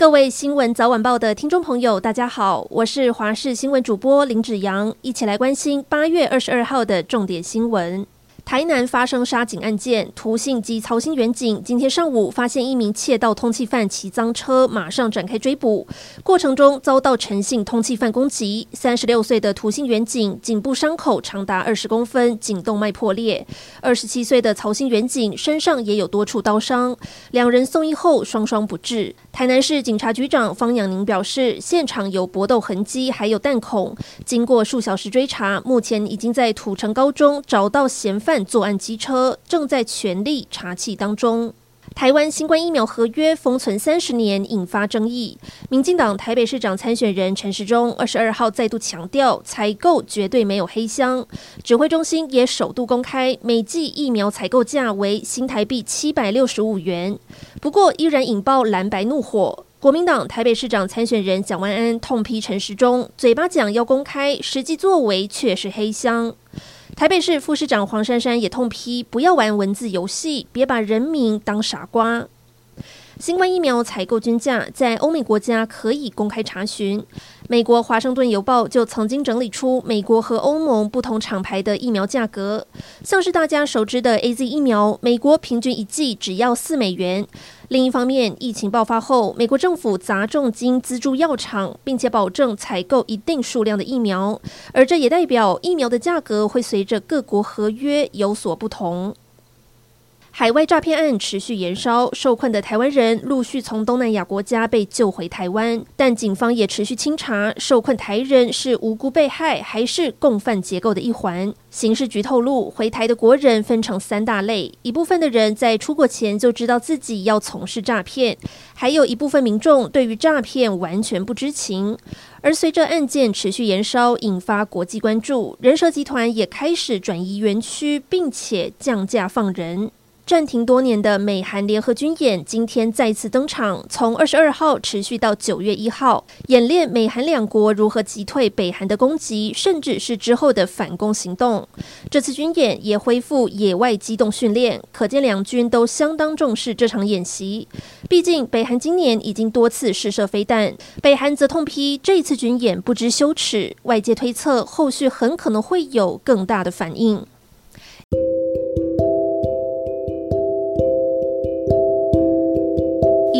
各位新闻早晚报的听众朋友，大家好，我是华视新闻主播林子阳，一起来关心八月二十二号的重点新闻。台南发生杀警案件，涂姓及曹姓员警今天上午发现一名窃盗通缉犯骑赃车，马上展开追捕，过程中遭到陈姓通缉犯攻击。三十六岁的涂姓员警颈部伤口长达二十公分，颈动脉破裂；二十七岁的曹姓员警身上也有多处刀伤，两人送医后双双不治。台南市警察局长方养宁表示，现场有搏斗痕迹，还有弹孔。经过数小时追查，目前已经在土城高中找到嫌犯。作案机车正在全力查缉当中。台湾新冠疫苗合约封存三十年，引发争议。民进党台北市长参选人陈时中二十二号再度强调，采购绝对没有黑箱。指挥中心也首度公开，每剂疫苗采购价为新台币七百六十五元。不过，依然引爆蓝白怒火。国民党台北市长参选人蒋万安痛批陈时中，嘴巴讲要公开，实际作为却是黑箱。台北市副市长黄珊珊也痛批：“不要玩文字游戏，别把人民当傻瓜。”新冠疫苗采购均价在欧美国家可以公开查询。美国《华盛顿邮报》就曾经整理出美国和欧盟不同厂牌的疫苗价格，像是大家熟知的 AZ 疫苗，美国平均一剂只要四美元。另一方面，疫情爆发后，美国政府砸重金资助药厂，并且保证采购一定数量的疫苗，而这也代表疫苗的价格会随着各国合约有所不同。海外诈骗案持续延烧，受困的台湾人陆续从东南亚国家被救回台湾，但警方也持续清查受困台人是无辜被害还是共犯结构的一环。刑事局透露，回台的国人分成三大类：一部分的人在出国前就知道自己要从事诈骗，还有一部分民众对于诈骗完全不知情。而随着案件持续延烧，引发国际关注，人蛇集团也开始转移园区，并且降价放人。暂停多年的美韩联合军演今天再次登场，从二十二号持续到九月一号，演练美韩两国如何击退北韩的攻击，甚至是之后的反攻行动。这次军演也恢复野外机动训练，可见两军都相当重视这场演习。毕竟北韩今年已经多次试射飞弹，北韩则痛批这次军演不知羞耻，外界推测后续很可能会有更大的反应。